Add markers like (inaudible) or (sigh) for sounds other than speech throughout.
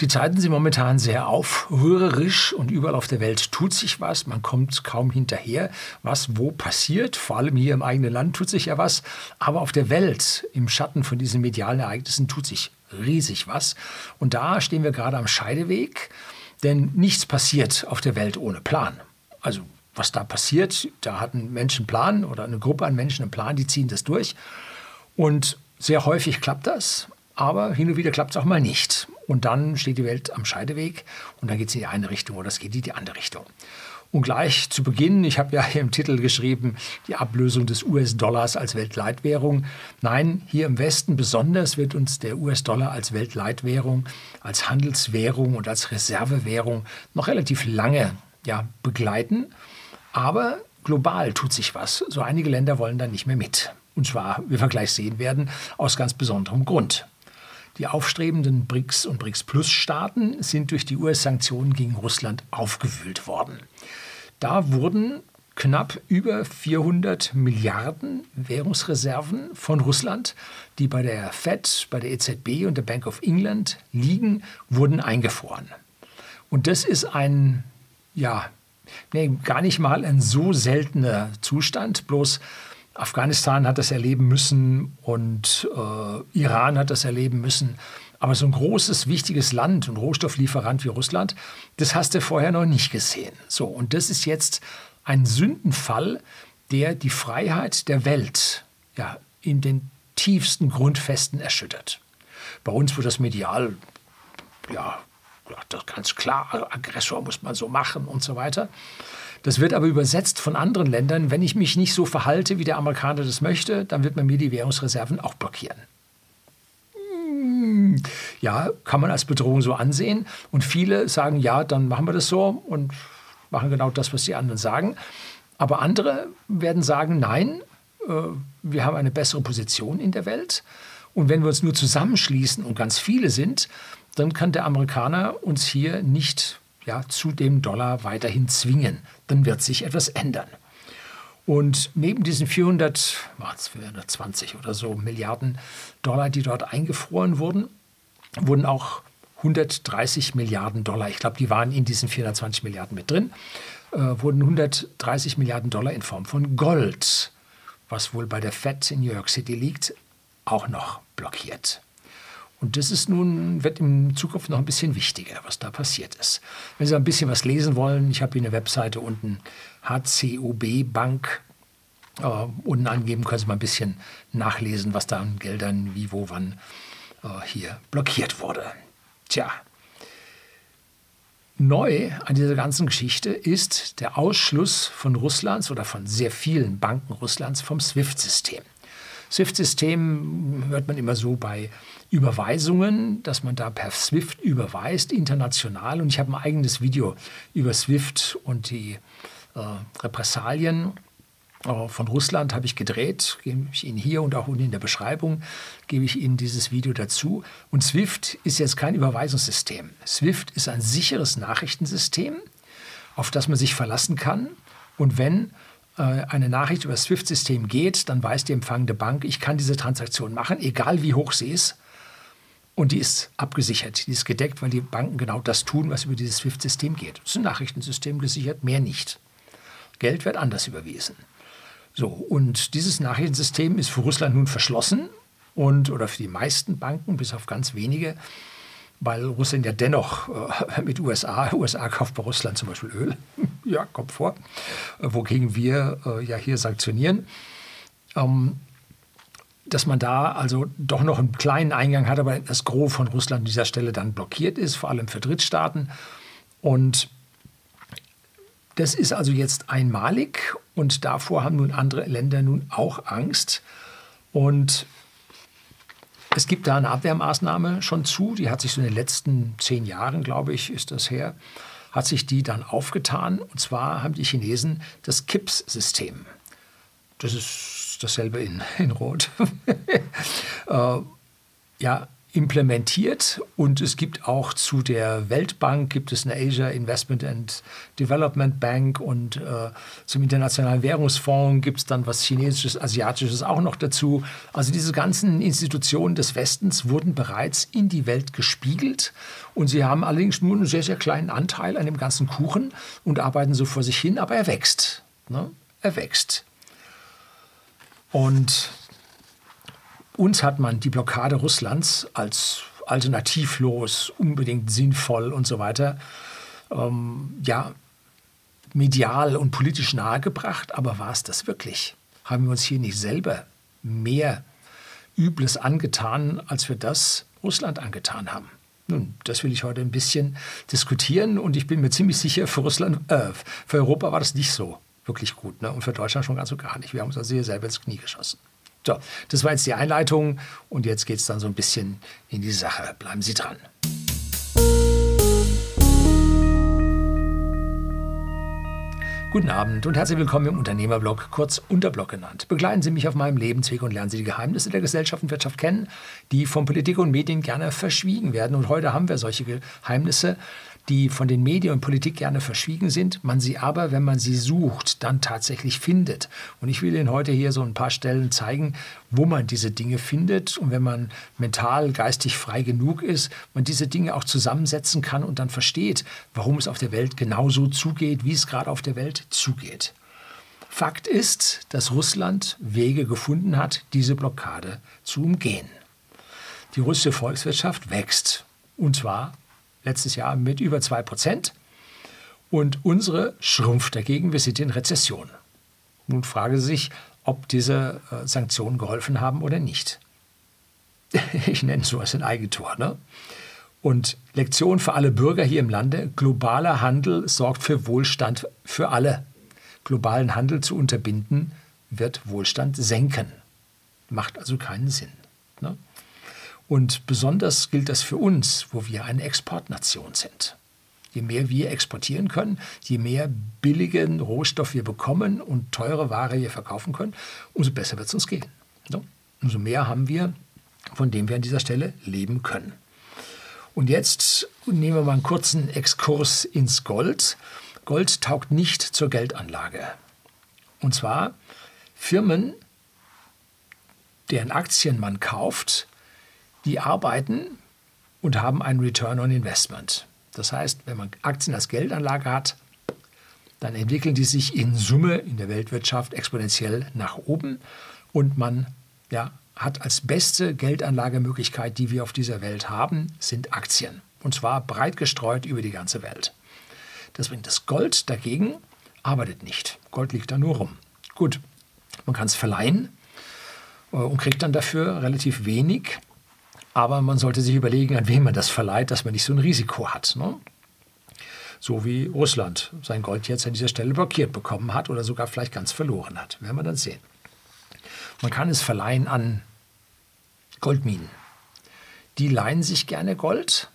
Die Zeiten sind momentan sehr aufrührerisch und überall auf der Welt tut sich was. Man kommt kaum hinterher, was wo passiert. Vor allem hier im eigenen Land tut sich ja was. Aber auf der Welt, im Schatten von diesen medialen Ereignissen, tut sich riesig was. Und da stehen wir gerade am Scheideweg, denn nichts passiert auf der Welt ohne Plan. Also was da passiert, da hat ein Mensch einen Plan oder eine Gruppe an Menschen einen Plan, die ziehen das durch. Und sehr häufig klappt das, aber hin und wieder klappt es auch mal nicht. Und dann steht die Welt am Scheideweg und dann geht es in die eine Richtung oder es geht in die andere Richtung. Und gleich zu Beginn, ich habe ja hier im Titel geschrieben, die Ablösung des US-Dollars als Weltleitwährung. Nein, hier im Westen besonders wird uns der US-Dollar als Weltleitwährung, als Handelswährung und als Reservewährung noch relativ lange ja, begleiten. Aber global tut sich was. So einige Länder wollen da nicht mehr mit. Und zwar, wie wir gleich sehen werden, aus ganz besonderem Grund. Die aufstrebenden BRICS- und BRICS-Plus-Staaten sind durch die US-Sanktionen gegen Russland aufgewühlt worden. Da wurden knapp über 400 Milliarden Währungsreserven von Russland, die bei der Fed, bei der EZB und der Bank of England liegen, wurden eingefroren. Und das ist ein, ja, nee, gar nicht mal ein so seltener Zustand, bloß Afghanistan hat das erleben müssen und äh, Iran hat das erleben müssen. Aber so ein großes, wichtiges Land und Rohstofflieferant wie Russland, das hast du vorher noch nicht gesehen. So, und das ist jetzt ein Sündenfall, der die Freiheit der Welt ja, in den tiefsten Grundfesten erschüttert. Bei uns wird das medial, ja, das ganz klar, Aggressor muss man so machen und so weiter. Das wird aber übersetzt von anderen Ländern. Wenn ich mich nicht so verhalte, wie der Amerikaner das möchte, dann wird man mir die Währungsreserven auch blockieren. Hm, ja, kann man als Bedrohung so ansehen. Und viele sagen, ja, dann machen wir das so und machen genau das, was die anderen sagen. Aber andere werden sagen, nein, äh, wir haben eine bessere Position in der Welt. Und wenn wir uns nur zusammenschließen und ganz viele sind, dann kann der Amerikaner uns hier nicht ja, zu dem Dollar weiterhin zwingen. Dann wird sich etwas ändern. Und neben diesen 400, 420 oder so Milliarden Dollar, die dort eingefroren wurden, wurden auch 130 Milliarden Dollar, ich glaube, die waren in diesen 420 Milliarden mit drin, äh, wurden 130 Milliarden Dollar in Form von Gold, was wohl bei der Fed in New York City liegt, auch noch blockiert. Und das ist nun, wird in Zukunft noch ein bisschen wichtiger, was da passiert ist. Wenn Sie ein bisschen was lesen wollen, ich habe hier eine Webseite unten, HCOB Bank. Äh, unten angeben können Sie mal ein bisschen nachlesen, was da an Geldern wie, wo, wann äh, hier blockiert wurde. Tja, Neu an dieser ganzen Geschichte ist der Ausschluss von Russlands oder von sehr vielen Banken Russlands vom SWIFT-System. SWIFT-System hört man immer so bei Überweisungen, dass man da per SWIFT überweist, international. Und ich habe ein eigenes Video über SWIFT und die äh, Repressalien äh, von Russland habe ich gedreht, gebe ich Ihnen hier und auch unten in der Beschreibung, gebe ich Ihnen dieses Video dazu. Und SWIFT ist jetzt kein Überweisungssystem. SWIFT ist ein sicheres Nachrichtensystem, auf das man sich verlassen kann. Und wenn eine Nachricht über das SWIFT-System geht, dann weiß die empfangende Bank, ich kann diese Transaktion machen, egal wie hoch sie ist. Und die ist abgesichert, die ist gedeckt, weil die Banken genau das tun, was über dieses SWIFT-System geht. Es ist ein Nachrichtensystem gesichert, mehr nicht. Geld wird anders überwiesen. So, und dieses Nachrichtensystem ist für Russland nun verschlossen und oder für die meisten Banken, bis auf ganz wenige, weil Russland ja dennoch äh, mit USA, USA kauft bei Russland zum Beispiel Öl, (laughs) ja, kommt vor, äh, wogegen wir äh, ja hier sanktionieren. Ähm, dass man da also doch noch einen kleinen Eingang hat, aber das Gros von Russland an dieser Stelle dann blockiert ist, vor allem für Drittstaaten. Und das ist also jetzt einmalig und davor haben nun andere Länder nun auch Angst. Und es gibt da eine Abwehrmaßnahme schon zu, die hat sich so in den letzten zehn Jahren, glaube ich, ist das her, hat sich die dann aufgetan. Und zwar haben die Chinesen das KIPS-System. Das ist dasselbe in, in Rot. (laughs) äh, ja, implementiert und es gibt auch zu der Weltbank gibt es eine Asia Investment and Development Bank und äh, zum Internationalen Währungsfonds gibt es dann was Chinesisches, Asiatisches auch noch dazu. Also diese ganzen Institutionen des Westens wurden bereits in die Welt gespiegelt und sie haben allerdings nur einen sehr, sehr kleinen Anteil an dem ganzen Kuchen und arbeiten so vor sich hin, aber er wächst. Ne? Er wächst. Und uns hat man die Blockade Russlands als alternativlos, unbedingt sinnvoll und so weiter, ähm, ja, medial und politisch nahegebracht. Aber war es das wirklich? Haben wir uns hier nicht selber mehr Übles angetan, als wir das Russland angetan haben? Nun, das will ich heute ein bisschen diskutieren und ich bin mir ziemlich sicher, für Russland, äh, für Europa war das nicht so wirklich gut ne? und für Deutschland schon ganz und gar nicht. Wir haben uns also sehr selber ins Knie geschossen. So, das war jetzt die Einleitung und jetzt geht es dann so ein bisschen in die Sache. Bleiben Sie dran. Guten Abend und herzlich willkommen im Unternehmerblog, kurz Unterblog genannt. Begleiten Sie mich auf meinem Lebensweg und lernen Sie die Geheimnisse der Gesellschaft und Wirtschaft kennen, die von Politik und Medien gerne verschwiegen werden. Und heute haben wir solche Geheimnisse die von den Medien und Politik gerne verschwiegen sind, man sie aber, wenn man sie sucht, dann tatsächlich findet. Und ich will Ihnen heute hier so ein paar Stellen zeigen, wo man diese Dinge findet und wenn man mental, geistig frei genug ist, man diese Dinge auch zusammensetzen kann und dann versteht, warum es auf der Welt genauso zugeht, wie es gerade auf der Welt zugeht. Fakt ist, dass Russland Wege gefunden hat, diese Blockade zu umgehen. Die russische Volkswirtschaft wächst, und zwar letztes Jahr mit über 2 Prozent. Und unsere schrumpft dagegen. Wir sind in Rezession. Nun fragen Sie sich, ob diese äh, Sanktionen geholfen haben oder nicht. (laughs) Ich nenne sowas ein Eigentor. Ne? Und Lektion für alle Bürger hier im Lande, globaler Handel sorgt für Wohlstand für alle. Globalen Handel zu unterbinden, wird Wohlstand senken. Macht also keinen Sinn. Und besonders gilt das für uns, wo wir eine Exportnation sind. Je mehr wir exportieren können, je mehr billigen Rohstoff wir bekommen und teure Ware wir verkaufen können, umso besser wird es uns gehen. So. Umso mehr haben wir, von dem wir an dieser Stelle leben können. Und jetzt nehmen wir mal einen kurzen Exkurs ins Gold. Gold taugt nicht zur Geldanlage. Und zwar Firmen, deren Aktien man kauft, die arbeiten und haben einen Return on Investment. Das heißt, wenn man Aktien als Geldanlage hat, dann entwickeln die sich in Summe in der Weltwirtschaft exponentiell nach oben und man ja, hat als beste Geldanlagemöglichkeit, die wir auf dieser Welt haben, sind Aktien. Und zwar breit gestreut über die ganze Welt. Das das Gold dagegen, arbeitet nicht. Gold liegt da nur rum. Gut, man kann es verleihen äh, und kriegt dann dafür relativ wenig. Aber man sollte sich überlegen, an wen man das verleiht, dass man nicht so ein Risiko hat. Ne? So wie Russland sein Gold jetzt an dieser Stelle blockiert bekommen hat oder sogar vielleicht ganz verloren hat. Werden wir dann sehen. Man kann es verleihen an Goldminen. Die leihen sich gerne Gold,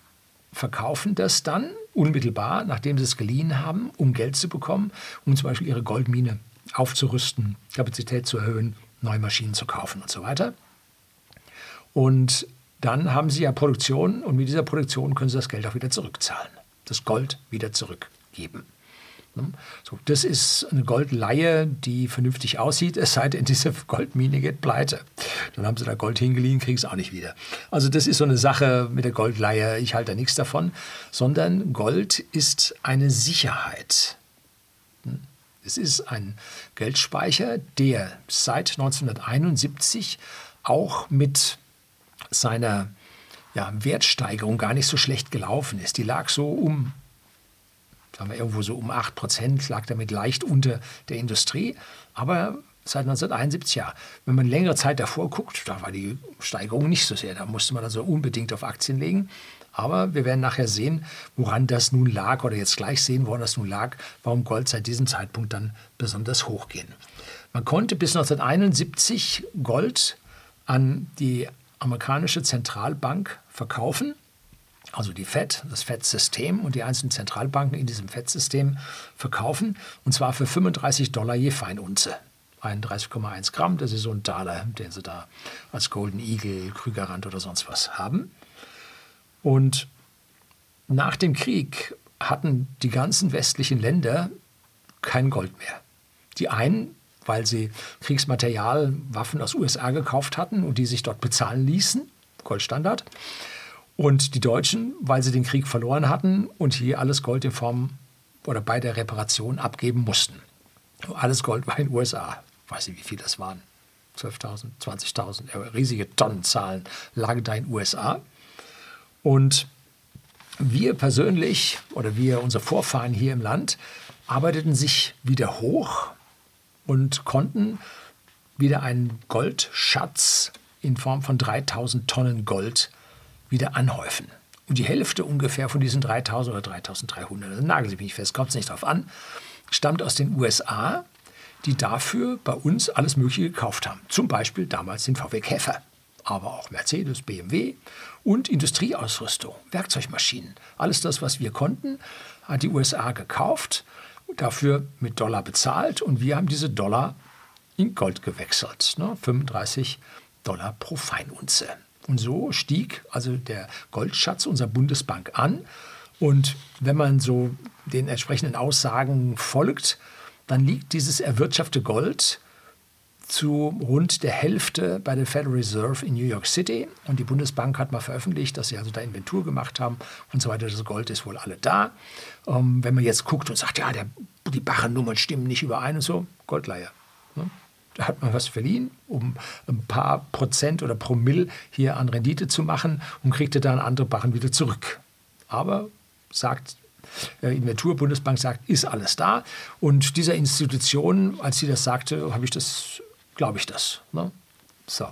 verkaufen das dann unmittelbar, nachdem sie es geliehen haben, um Geld zu bekommen, um zum Beispiel ihre Goldmine aufzurüsten, Kapazität zu erhöhen, neue Maschinen zu kaufen und so weiter. Und dann haben Sie ja Produktion und mit dieser Produktion können Sie das Geld auch wieder zurückzahlen, das Gold wieder zurückgeben. Ne? So, das ist eine Goldleihe, die vernünftig aussieht, es sei denn, diese Goldmine geht pleite. Dann haben sie da Gold hingeliehen, kriegen es auch nicht wieder. Also das ist so eine Sache mit der Goldleihe, ich halte da nichts davon, sondern Gold ist eine Sicherheit. Hm? Es ist ein Geldspeicher, der seit 1971 auch mit seiner ja, Wertsteigerung gar nicht so schlecht gelaufen ist. Die lag so um, sagen wir irgendwo so um 8 Prozent, lag damit leicht unter der Industrie. Aber seit 1971, ja, wenn man längere Zeit davor guckt, da war die Steigerung nicht so sehr. Da musste man also unbedingt auf Aktien legen. Aber wir werden nachher sehen, woran das nun lag oder jetzt gleich sehen, woran das nun lag, warum Gold seit diesem Zeitpunkt dann besonders hoch ging. Man konnte bis 1971 Gold an die amerikanische Zentralbank verkaufen, also die FED, das FED-System und die einzelnen Zentralbanken in diesem FED-System verkaufen, und zwar für 35 Dollar je Feinunze. 31,1 Gramm, das ist so ein Dollar, den sie da als Golden Eagle, Krügerrand oder sonst was haben. Und nach dem Krieg hatten die ganzen westlichen Länder kein Gold mehr. Die einen, weil sie Kriegsmaterial, Waffen aus USA gekauft hatten und die sich dort bezahlen ließen, Goldstandard. Und die Deutschen, weil sie den Krieg verloren hatten und hier alles Gold in Form oder bei der Reparation abgeben mussten. Alles Gold war in den USA. Weiß nicht, wie viel das waren. 12.000, 20.000, riesige Tonnenzahlen lagen da in den USA. Und wir persönlich oder wir, unsere Vorfahren hier im Land, arbeiteten sich wieder hoch und konnten wieder einen Goldschatz in Form von 3000 Tonnen Gold wieder anhäufen. Und die Hälfte ungefähr von diesen 3000 oder 3300, also nageln Sie mich fest, kommt es nicht drauf an, stammt aus den USA, die dafür bei uns alles Mögliche gekauft haben. Zum Beispiel damals den VW Käfer, aber auch Mercedes, BMW und Industrieausrüstung, Werkzeugmaschinen. Alles das, was wir konnten, hat die USA gekauft, dafür mit Dollar bezahlt und wir haben diese Dollar in Gold gewechselt. Ne? 35 Dollar pro Feinunze. Und so stieg also der Goldschatz unserer Bundesbank an. Und wenn man so den entsprechenden Aussagen folgt, dann liegt dieses erwirtschaftete Gold zu rund der Hälfte bei der Federal Reserve in New York City. Und die Bundesbank hat mal veröffentlicht, dass sie also da Inventur gemacht haben und so weiter. Das Gold ist wohl alle da. Ähm, wenn man jetzt guckt und sagt, ja, der, die Barrennummern stimmen nicht überein und so, Goldleihe. Ne? Da hat man was verliehen, um ein paar Prozent oder Promille hier an Rendite zu machen und kriegte dann andere Barren wieder zurück. Aber sagt äh, Inventur, Bundesbank sagt, ist alles da. Und dieser Institution, als sie das sagte, habe ich das glaube ich das. Ne? So.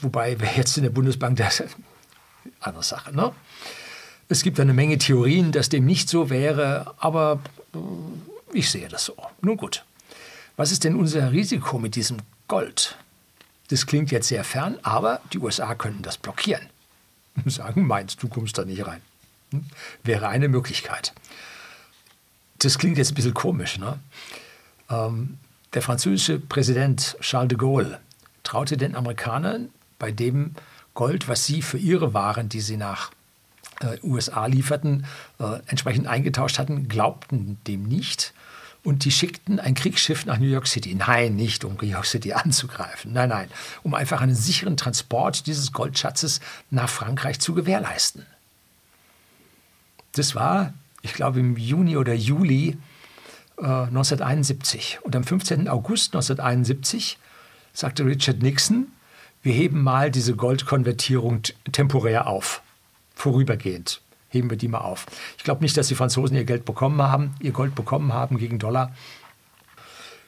Wobei, wer jetzt in der Bundesbank, das ist eine andere Sache. Ne? Es gibt eine Menge Theorien, dass dem nicht so wäre, aber äh, ich sehe das so. Nun gut. Was ist denn unser Risiko mit diesem Gold? Das klingt jetzt sehr fern, aber die USA könnten das blockieren. Und (laughs) sagen, meinst du kommst da nicht rein. Hm? Wäre eine Möglichkeit. Das klingt jetzt ein bisschen komisch. Ne? Ähm, der französische Präsident Charles de Gaulle traute den Amerikanern bei dem Gold, was sie für ihre Waren, die sie nach äh, USA lieferten, äh, entsprechend eingetauscht hatten, glaubten dem nicht. Und die schickten ein Kriegsschiff nach New York City. Nein, nicht um New York City (laughs) anzugreifen. Nein, nein, um einfach einen sicheren Transport dieses Goldschatzes nach Frankreich zu gewährleisten. Das war, ich glaube, im Juni oder Juli 1971. Äh, Und am 15. August 1971 sagte Richard Nixon, wir heben mal diese Goldkonvertierung temporär auf, vorübergehend heben wir die mal auf. Ich glaube nicht, dass die Franzosen ihr Geld bekommen haben, ihr Gold bekommen haben gegen Dollar.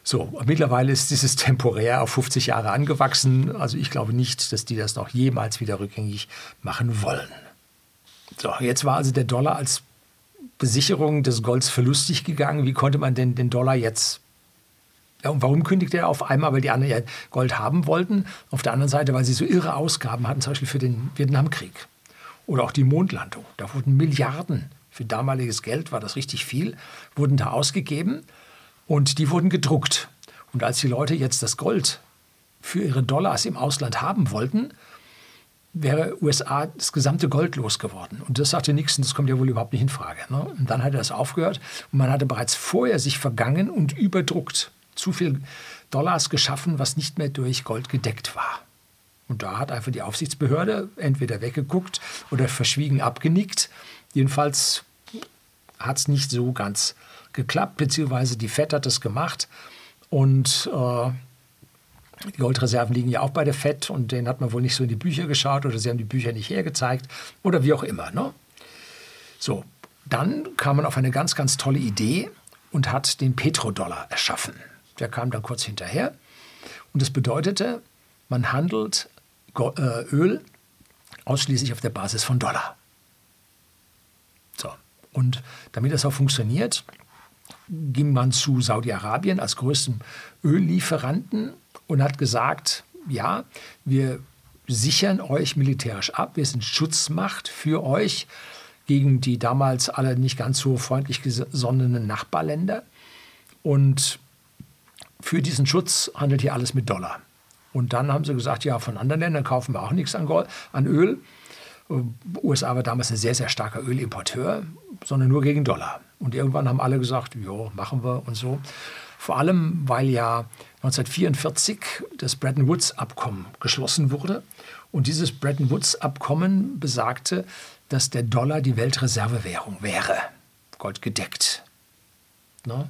So, mittlerweile ist dieses temporär auf 50 Jahre angewachsen. Also ich glaube nicht, dass die das noch jemals wieder rückgängig machen wollen. So, jetzt war also der Dollar als Besicherung des Golds verlustig gegangen. Wie konnte man denn den Dollar jetzt ja, und warum kündigte er auf einmal? Weil die anderen ja Gold haben wollten. Auf der anderen Seite, weil sie so irre Ausgaben hatten, zum Beispiel für den Vietnamkrieg. Oder auch die Mondlandung. Da wurden Milliarden, für damaliges Geld war das richtig viel, wurden da ausgegeben und die wurden gedruckt. Und als die Leute jetzt das Gold für ihre Dollars im Ausland haben wollten, wäre USA das gesamte Gold losgeworden. Und das sagte Nixon, das kommt ja wohl überhaupt nicht in Frage. Ne? Und dann hat er das aufgehört und man hatte bereits vorher sich vergangen und überdruckt. Zu viel Dollars geschaffen, was nicht mehr durch Gold gedeckt war. Und da hat einfach die Aufsichtsbehörde entweder weggeguckt oder verschwiegen abgenickt. Jedenfalls hat es nicht so ganz geklappt, beziehungsweise die FED hat das gemacht. Und äh, die Goldreserven liegen ja auch bei der FED und denen hat man wohl nicht so in die Bücher geschaut oder sie haben die Bücher nicht hergezeigt oder wie auch immer. Ne? So, dann kam man auf eine ganz, ganz tolle Idee und hat den Petrodollar erschaffen. Der kam dann kurz hinterher und das bedeutete, man handelt äh, Öl ausschließlich auf der Basis von Dollar. So, und damit das auch funktioniert, ging man zu Saudi-Arabien als größtem Öllieferanten und hat gesagt, ja, wir sichern euch militärisch ab, wir sind Schutzmacht für euch gegen die damals alle nicht ganz so freundlich gesonnenen Nachbarländer. Und für diesen Schutz handelt hier alles mit Dollar. Und dann haben sie gesagt, ja, von anderen Ländern kaufen wir auch nichts an, Gold, an Öl. USA war damals ein sehr, sehr starker Ölimporteur, sondern nur gegen Dollar. Und irgendwann haben alle gesagt, ja, machen wir und so. Vor allem, weil ja 1944 das Bretton Woods-Abkommen geschlossen wurde. Und dieses Bretton Woods-Abkommen besagte, dass der Dollar die Weltreservewährung wäre, goldgedeckt. Ne?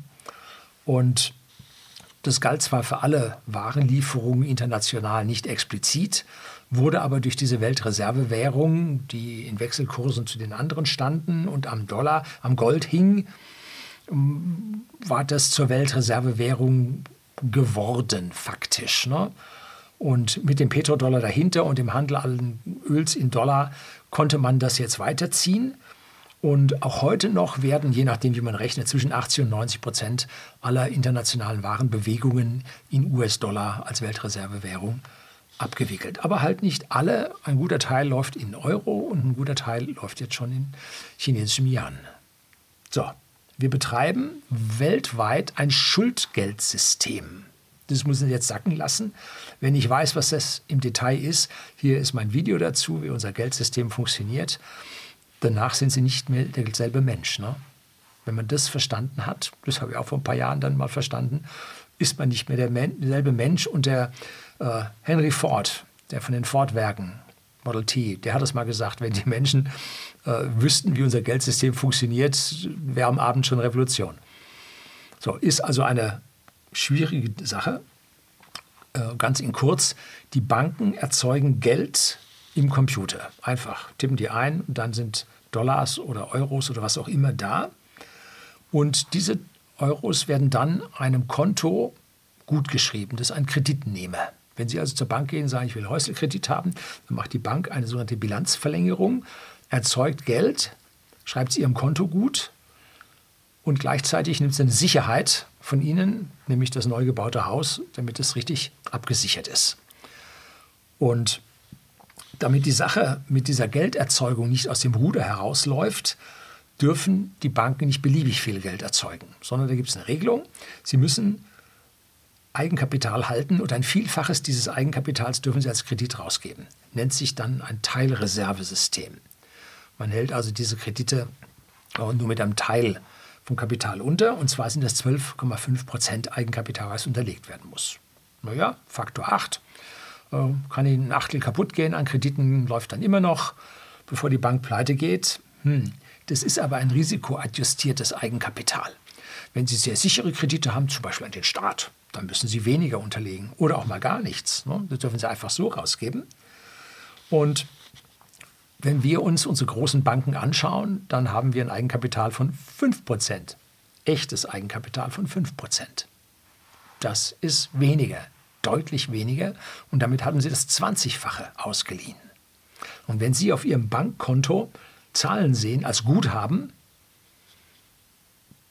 Und das galt zwar für alle Warenlieferungen international nicht explizit, wurde aber durch diese Weltreservewährung, die in Wechselkursen zu den anderen standen und am Dollar, am Gold hing, war das zur Weltreservewährung geworden, faktisch. Ne? Und mit dem Petrodollar dahinter und dem Handel allen Öls in Dollar konnte man das jetzt weiterziehen. Und auch heute noch werden, je nachdem, wie man rechnet, zwischen 80 und 90 Prozent aller internationalen Warenbewegungen in US-Dollar als Weltreservewährung abgewickelt. Aber halt nicht alle. Ein guter Teil läuft in Euro und ein guter Teil läuft jetzt schon in chinesischem Yuan. So, wir betreiben weltweit ein Schuldgeldsystem. Das muss ich jetzt sacken lassen. Wenn ich weiß, was das im Detail ist, hier ist mein Video dazu, wie unser Geldsystem funktioniert. Danach sind Sie nicht mehr derselbe Mensch. Ne? Wenn man das verstanden hat, das habe ich auch vor ein paar Jahren dann mal verstanden, ist man nicht mehr derselbe Mensch. Und der äh, Henry Ford, der von den Ford-Werken, Model T, der hat es mal gesagt, wenn die Menschen äh, wüssten, wie unser Geldsystem funktioniert, wäre am Abend schon Revolution. So, ist also eine schwierige Sache. Äh, ganz in kurz, die Banken erzeugen Geld im Computer. Einfach tippen die ein und dann sind Dollars oder Euros oder was auch immer da. Und diese Euros werden dann einem Konto gutgeschrieben. Das ist ein Kreditnehmer. Wenn Sie also zur Bank gehen und sagen, ich will Häuselkredit haben, dann macht die Bank eine sogenannte Bilanzverlängerung erzeugt Geld, schreibt es ihrem Konto gut und gleichzeitig nimmt es eine Sicherheit von ihnen, nämlich das neu gebaute Haus, damit es richtig abgesichert ist. Und damit die Sache mit dieser Gelderzeugung nicht aus dem Ruder herausläuft, dürfen die Banken nicht beliebig viel Geld erzeugen, sondern da gibt es eine Regelung. Sie müssen Eigenkapital halten und ein Vielfaches dieses Eigenkapitals dürfen sie als Kredit rausgeben. Nennt sich dann ein Teilreservesystem. Man hält also diese Kredite nur mit einem Teil vom Kapital unter, und zwar sind das 12,5 Prozent Eigenkapital, was unterlegt werden muss. Naja, Faktor 8. Äh, kann Ihnen ein Achtel kaputt gehen an Krediten, läuft dann immer noch, bevor die Bank pleite geht. Hm. Das ist aber ein risikoadjustiertes Eigenkapital. Wenn Sie sehr sichere Kredite haben, zum Beispiel an den Staat, dann müssen Sie weniger unterlegen oder auch mal gar nichts. Ne? Das dürfen Sie einfach so rausgeben. Und wenn wir uns unsere großen Banken anschauen, dann haben wir ein Eigenkapital von 5%. Echtes Eigenkapital von 5%. Das ist weniger, deutlich weniger. Und damit haben Sie das 20-fache ausgeliehen. Und wenn Sie auf Ihrem Bankkonto Zahlen sehen als Guthaben,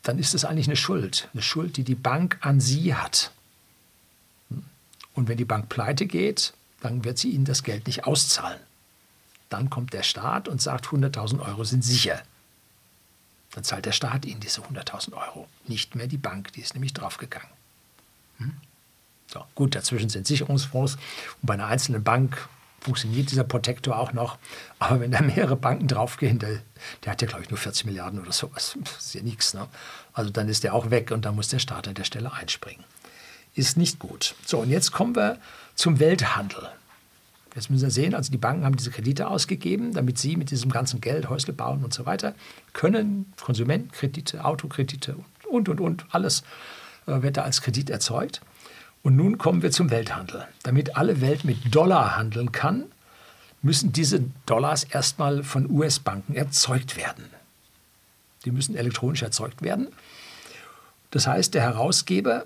dann ist es eigentlich eine Schuld. Eine Schuld, die die Bank an Sie hat. Und wenn die Bank pleite geht, dann wird sie Ihnen das Geld nicht auszahlen. Dann kommt der Staat und sagt, 100.000 Euro sind sicher. Dann zahlt der Staat Ihnen diese 100.000 Euro, nicht mehr die Bank, die ist nämlich draufgegangen. Hm? So, gut, dazwischen sind Sicherungsfonds und bei einer einzelnen Bank funktioniert dieser Protektor auch noch. Aber wenn da mehrere Banken draufgehen, der, der hat ja, glaube ich, nur 40 Milliarden oder sowas. Das ist ja nichts. Ne? Also dann ist der auch weg und dann muss der Staat an der Stelle einspringen. Ist nicht gut. So, und jetzt kommen wir zum Welthandel. Jetzt müssen wir sehen, also die Banken haben diese Kredite ausgegeben, damit sie mit diesem ganzen Geld Häusle bauen und so weiter können. Konsumentenkredite, Autokredite und, und, und, alles äh, wird da als Kredit erzeugt. Und nun kommen wir zum Welthandel. Damit alle Welt mit Dollar handeln kann, müssen diese Dollars erstmal von US-Banken erzeugt werden. Die müssen elektronisch erzeugt werden. Das heißt, der Herausgeber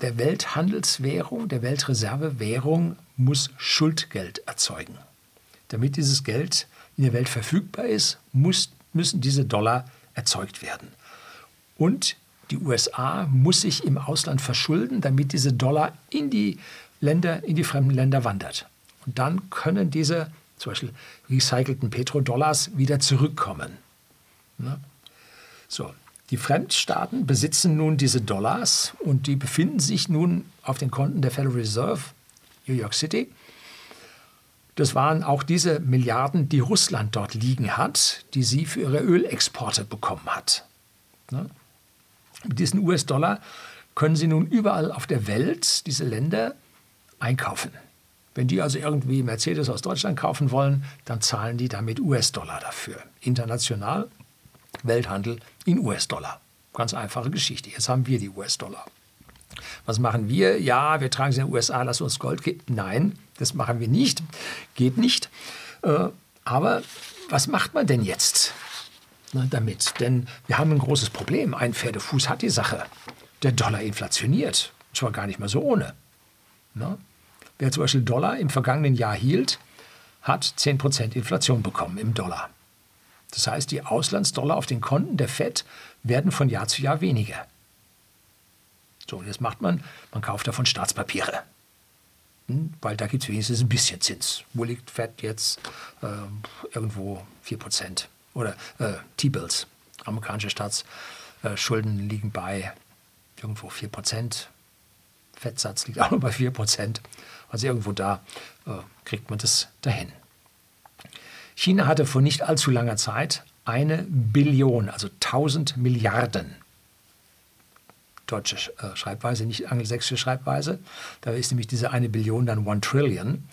der Welthandelswährung, der Weltreservewährung muss Schuldgeld erzeugen. Damit dieses Geld in der Welt verfügbar ist, muss, müssen diese Dollar erzeugt werden. Und die USA muss sich im Ausland verschulden, damit diese Dollar in die Länder, in die fremden Länder wandert. Und dann können diese zum Beispiel recycelten Petrodollars wieder zurückkommen. Ne? So, die Fremdstaaten besitzen nun diese Dollars und die befinden sich nun auf den Konten der Federal Reserve, New York City. Das waren auch diese Milliarden, die Russland dort liegen hat, die sie für ihre Ölexporte bekommen hat. Ne? Mit diesen US-Dollar können sie nun überall auf der Welt diese Länder einkaufen. Wenn die also irgendwie Mercedes aus Deutschland kaufen wollen, dann zahlen die damit US-Dollar dafür. International, Welthandel in US-Dollar. Ganz einfache Geschichte. Jetzt haben wir die US-Dollar. Was machen wir? Ja, wir tragen sie in den USA, lass uns Gold geben. Nein, das machen wir nicht. Geht nicht. Äh, aber was macht man denn jetzt damit? Denn wir haben ein großes Problem. Ein Pferdefuß hat die Sache. Der Dollar inflationiert. Und zwar gar nicht mal so ohne. Wer zum Beispiel Dollar im vergangenen Jahr hielt, hat 10% Inflation bekommen im Dollar. Das heißt, die Auslandsdollar auf den Konten der FED werden von Jahr zu Jahr weniger. So, und jetzt macht man, man kauft davon Staatspapiere. Hm, weil da gibt es wenigstens ein bisschen Zins. Wo liegt FED jetzt? Äh, irgendwo 4%. Oder äh, T-Bills, amerikanische Staatsschulden äh, liegen bei irgendwo 4%. Fettsatz liegt (laughs) auch noch bei 4%. Also irgendwo da äh, kriegt man das dahin. China hatte vor nicht allzu langer Zeit eine Billion, also 1000 Milliarden. Deutsche äh, Schreibweise, nicht angelsächsische Schreibweise. Da ist nämlich diese eine Billion dann One Trillion.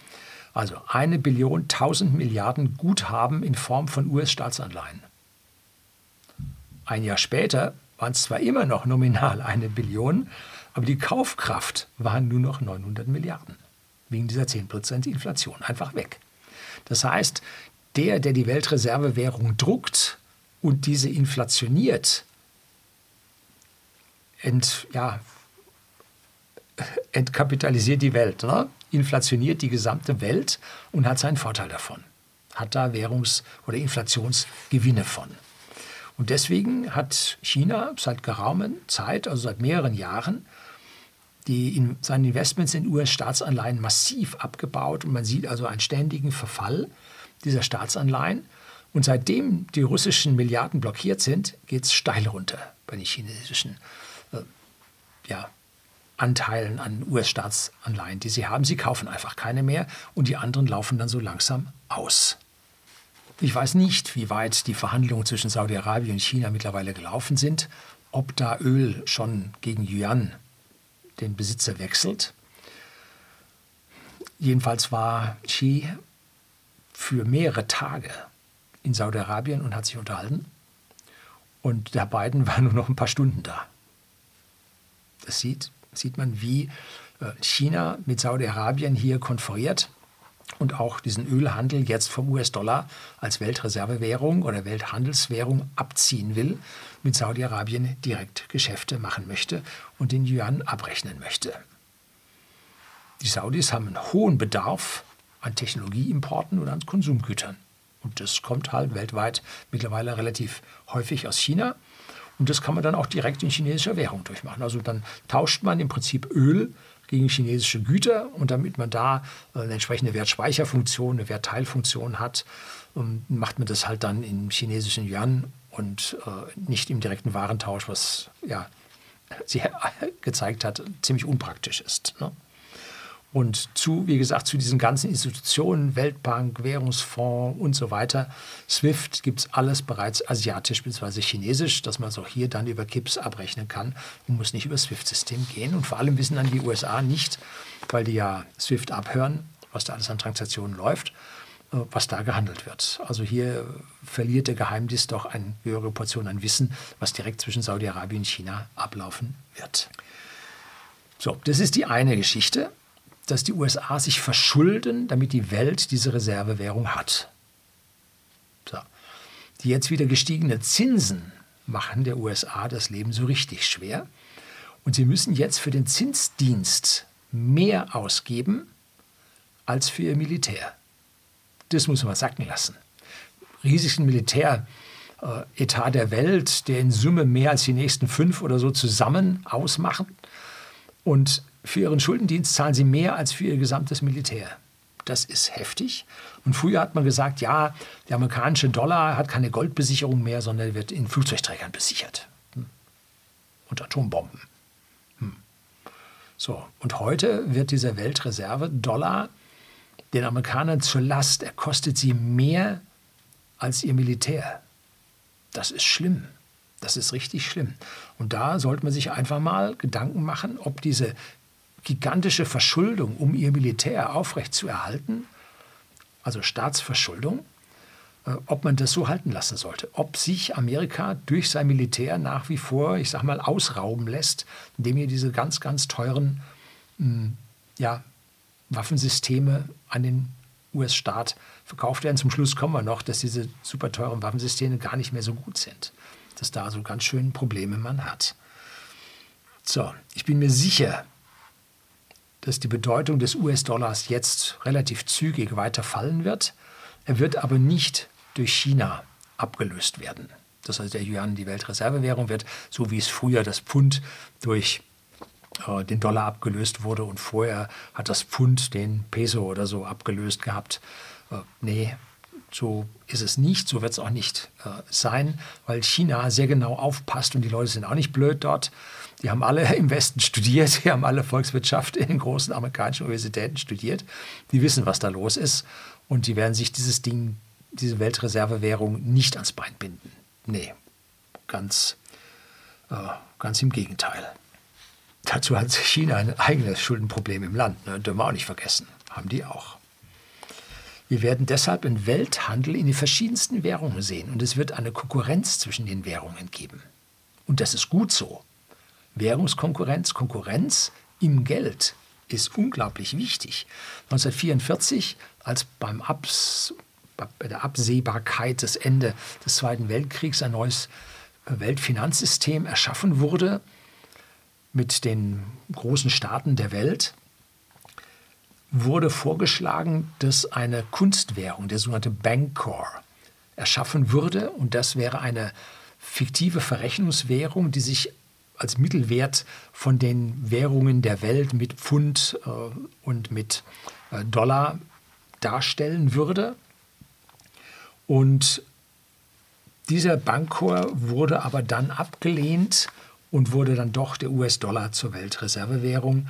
Also eine Billion, 1000 Milliarden Guthaben in Form von US-Staatsanleihen. Ein Jahr später waren es zwar immer noch nominal eine Billion, aber die Kaufkraft waren nur noch 900 Milliarden. Wegen dieser 10% Inflation. Einfach weg. Das heißt, der, der die Weltreservewährung druckt und diese inflationiert, ent, ja, (laughs) entkapitalisiert die Welt, ne? Inflationiert die gesamte Welt und hat seinen Vorteil davon. Hat da Währungs- oder Inflationsgewinne von. Und deswegen hat China seit geraumer Zeit, also seit mehreren Jahren, die in, seine Investments in US-Staatsanleihen massiv abgebaut und man sieht also einen ständigen Verfall dieser Staatsanleihen. Und seitdem die russischen Milliarden blockiert sind, geht es steil runter bei den chinesischen äh, ja, Anteilen an US-Staatsanleihen, die sie haben. Sie kaufen einfach keine mehr und die anderen laufen dann so langsam aus. Ich weiß nicht, wie weit die Verhandlungen zwischen Saudi-Arabien und China mittlerweile gelaufen sind, ob da Öl schon gegen Yuan den Besitzer wechselt. Jedenfalls war Xi für mehrere Tage in Saudi-Arabien und hat sich unterhalten. Und der Biden war nur noch ein paar Stunden da. Das sieht, sieht man, wie äh, China mit Saudi-Arabien hier konferiert und auch diesen Ölhandel jetzt vom US-Dollar als Weltreservewährung oder Welthandelswährung abziehen will, mit Saudi-Arabien direkt Geschäfte machen möchte und den Yuan abrechnen möchte. Die Saudis haben einen hohen Bedarf an Technologieimporten und an Konsumgütern. Und das kommt halt weltweit mittlerweile relativ häufig aus China. Und das kann man dann auch direkt in chinesischer Währung durchmachen. Also dann tauscht man im Prinzip Öl gegen chinesische Güter und damit man da eine entsprechende Wertspeicherfunktion, eine Wertteilfunktion hat, ähm, macht man das halt dann im chinesischen Yuan und äh, nicht im direkten Warentausch, was ja (laughs) sie gezeigt hat, ziemlich unpraktisch ist. Ne? Und zu, wie gesagt, zu diesen ganzen Institutionen, Weltbank, Währungsfonds und so weiter, SWIFT gibt es alles bereits asiatisch bzw. chinesisch, dass man es auch hier dann über KIPS abrechnen kann und muss nicht über SWIFT-System gehen. Und vor allem wissen dann die USA nicht, weil die ja SWIFT abhören, was da alles an Transaktionen läuft, äh, was da gehandelt wird. Also hier verliert der Geheimdienst doch eine höhere Portion an Wissen, was direkt zwischen Saudi-Arabien und China ablaufen wird. So, das ist die eine Geschichte dass die USA sich verschulden, damit die Welt diese Reservewährung hat. So. Die jetzt wieder gestiegenen Zinsen machen der USA das Leben so richtig schwer. Und sie müssen jetzt für den Zinsdienst mehr ausgeben als für ihr Militär. Das muss man sacken lassen. Riesigen Militäretat der Welt, der in Summe mehr als die nächsten fünf oder so zusammen ausmachen. Und für ihren Schuldendienst zahlen sie mehr als für ihr gesamtes Militär. Das ist heftig. Und früher hat man gesagt, ja, der amerikanische Dollar hat keine Goldbesicherung mehr, sondern wird in Flugzeugträgern besichert. Hm. Und Atombomben. Hm. So, und heute wird dieser Weltreserve-Dollar den Amerikanern zur Last. Er kostet sie mehr als ihr Militär. Das ist schlimm. Das ist richtig schlimm. Und da sollte man sich einfach mal Gedanken machen, ob diese gigantische Verschuldung, um ihr Militär aufrechtzuerhalten, also Staatsverschuldung, äh, ob man das so halten lassen sollte. Ob sich Amerika durch sein Militär nach wie vor, ich sag mal, ausrauben lässt, indem hier diese ganz, ganz teuren hm, ja, Waffensysteme an den US-Staat verkauft werden. Zum Schluss kommen wir noch, dass diese super teuren Waffensysteme gar nicht mehr so gut sind. Dass da so ganz schön Probleme man hat. So, ich bin mir sicher, dass die Bedeutung des US-Dollars jetzt relativ zügig weiter fallen wird. Er wird aber nicht durch China abgelöst werden. Das heißt, der Yuan die Weltreservewährung wird, so wie es früher das Pfund durch äh, den Dollar abgelöst wurde und vorher hat das Pfund den Peso oder so abgelöst gehabt. Äh, nee, so ist es nicht, so wird es auch nicht äh, sein, weil China sehr genau aufpasst und die Leute sind auch nicht blöd dort. Die haben alle im Westen studiert, die haben alle Volkswirtschaft in den großen amerikanischen Universitäten studiert. Die wissen, was da los ist und die werden sich dieses Ding, diese Weltreservewährung nicht ans Bein binden. Nee, ganz, äh, ganz im Gegenteil. Dazu hat China ein eigenes Schuldenproblem im Land, ne? dürfen wir auch nicht vergessen. Haben die auch. Wir werden deshalb einen Welthandel in die verschiedensten Währungen sehen und es wird eine Konkurrenz zwischen den Währungen geben. Und das ist gut so. Währungskonkurrenz, Konkurrenz im Geld ist unglaublich wichtig. 1944, als beim Abs, bei der Absehbarkeit des Ende des Zweiten Weltkriegs ein neues Weltfinanzsystem erschaffen wurde, mit den großen Staaten der Welt, wurde vorgeschlagen, dass eine Kunstwährung, der sogenannte Bancor, erschaffen würde. Und das wäre eine fiktive Verrechnungswährung, die sich als Mittelwert von den Währungen der Welt mit Pfund äh, und mit äh, Dollar darstellen würde. Und dieser Bancor wurde aber dann abgelehnt und wurde dann doch der US-Dollar zur Weltreservewährung.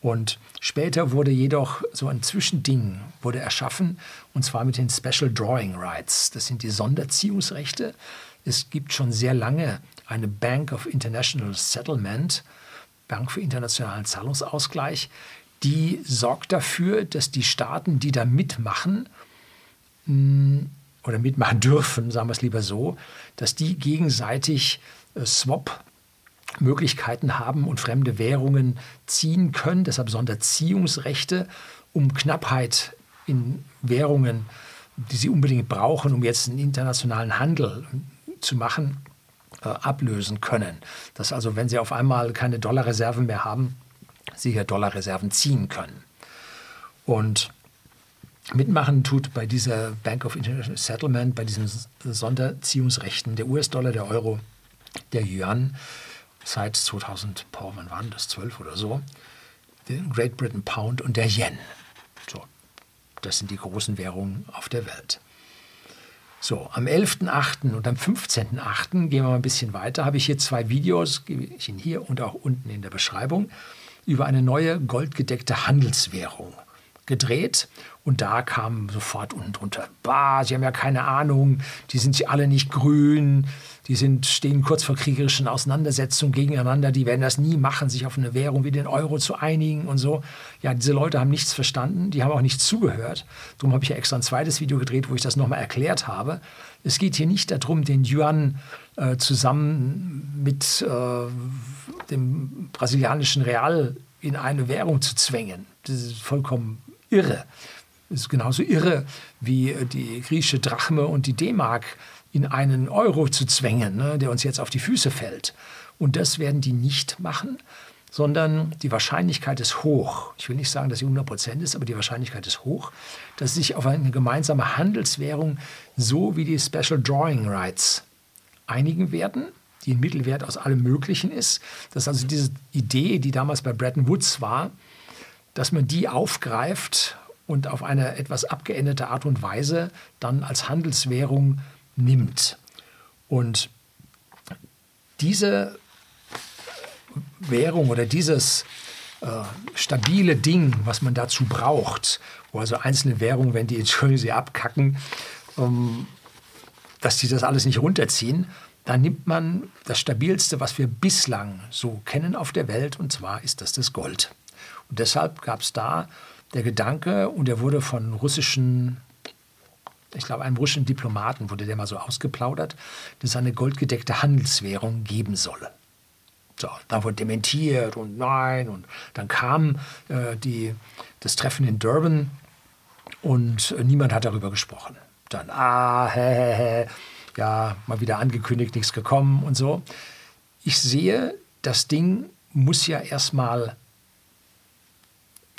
Und später wurde jedoch so ein Zwischending wurde erschaffen, und zwar mit den Special Drawing Rights. Das sind die Sonderziehungsrechte. Es gibt schon sehr lange eine Bank of International Settlement, Bank für internationalen Zahlungsausgleich, die sorgt dafür, dass die Staaten, die da mitmachen, hm, oder mitmachen dürfen, sagen wir es lieber so, dass die gegenseitig äh, Swap Möglichkeiten haben und fremde Währungen ziehen können, deshalb Sonderziehungsrechte, um Knappheit in Währungen, die sie unbedingt brauchen, um jetzt einen internationalen Handel zu machen, äh, ablösen können. Dass also, wenn sie auf einmal keine Dollarreserven mehr haben, sie hier Dollarreserven ziehen können. Und mitmachen tut bei dieser Bank of International Settlement, bei diesen Sonderziehungsrechten der US-Dollar, der Euro, der Yuan, seit 2000, boah, wann waren das, 12 oder so, der Great Britain Pound und der Yen. So, das sind die großen Währungen auf der Welt. So, am 11.8. und am 15.8. gehen wir mal ein bisschen weiter, habe ich hier zwei Videos, gebe ich Ihnen hier und auch unten in der Beschreibung, über eine neue goldgedeckte Handelswährung gedreht und da kam sofort unten drunter, bah, Sie haben ja keine Ahnung, die sind alle nicht grün, die sind, stehen kurz vor kriegerischen Auseinandersetzungen gegeneinander, die werden das nie machen, sich auf eine Währung wie den Euro zu einigen und so. Ja, diese Leute haben nichts verstanden, die haben auch nicht zugehört. Darum habe ich ja extra ein zweites Video gedreht, wo ich das nochmal erklärt habe. Es geht hier nicht darum, den Yuan äh, zusammen mit äh, dem brasilianischen Real in eine Währung zu zwängen. Das ist vollkommen irre. Ist genauso irre wie äh, die griechische Drachme und die D-Mark in einen Euro zu zwängen, ne, der uns jetzt auf die Füße fällt. Und das werden die nicht machen, sondern die Wahrscheinlichkeit ist hoch. Ich will nicht sagen, dass sie 100 Prozent ist, aber die Wahrscheinlichkeit ist hoch, dass sich auf eine gemeinsame Handelswährung so wie die Special Drawing Rights einigen werden, die ein Mittelwert aus allem Möglichen ist. Dass also diese Idee, die damals bei Bretton Woods war, dass man die aufgreift und auf eine etwas abgeänderte Art und Weise dann als Handelswährung nimmt. Und diese Währung oder dieses, äh, stabile Ding, was man dazu braucht, wo also einzelne Währungen, wenn die, Entschuldigung, sie abkacken, ähm, dass die das alles nicht runterziehen, dann nimmt man das Stabilste, was wir bislang so kennen auf der Welt, und zwar ist das das Gold. Und deshalb gab es da der Gedanke, und der wurde von russischen, ich glaube, einem russischen Diplomaten wurde der mal so ausgeplaudert, dass es eine goldgedeckte Handelswährung geben solle. So, dann wurde dementiert und nein, und dann kam äh, die, das Treffen in Durban und äh, niemand hat darüber gesprochen. Dann, ah, hä, hä, hä, ja, mal wieder angekündigt, nichts gekommen und so. Ich sehe, das Ding muss ja erstmal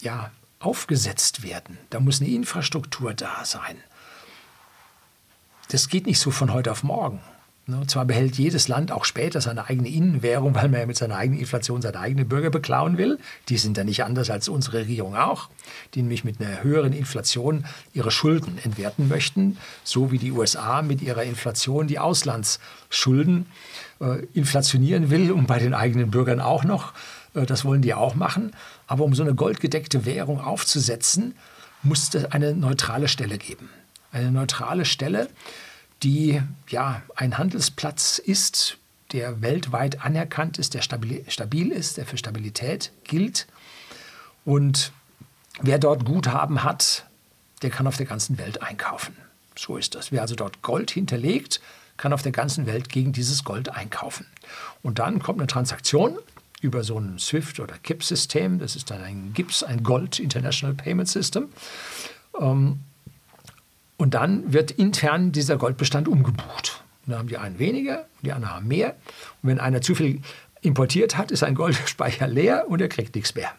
ja, aufgesetzt werden. Da muss eine Infrastruktur da sein. Das geht nicht so von heute auf morgen. Ne? Zwar behält jedes Land auch später seine eigene Innenwährung, weil man ja mit seiner eigenen Inflation seine eigenen Bürger beklauen will. Die sind ja nicht anders als unsere Regierung auch, die nämlich mit einer höheren Inflation ihre Schulden entwerten möchten, so wie die USA mit ihrer Inflation die Auslandsschulden äh, inflationieren will und bei den eigenen Bürgern auch noch. Äh, das wollen die auch machen. Aber um so eine goldgedeckte Währung aufzusetzen, muss es eine neutrale Stelle geben. Eine neutrale Stelle, die ja ein Handelsplatz ist, der weltweit anerkannt ist, der stabil, stabil ist, der für Stabilität gilt. Und wer dort Guthaben hat, der kann auf der ganzen Welt einkaufen. So ist das. Wer also dort Gold hinterlegt, kann auf der ganzen Welt gegen dieses Gold einkaufen. Und dann kommt eine Transaktion über so ein SWIFT- oder KIP-System. Das ist dann ein GIPS, ein Gold International Payment System. Ähm, und dann wird intern dieser Goldbestand umgebucht. Und dann haben die einen weniger, die anderen haben mehr. Und wenn einer zu viel importiert hat, ist ein Goldspeicher leer und er kriegt nichts mehr.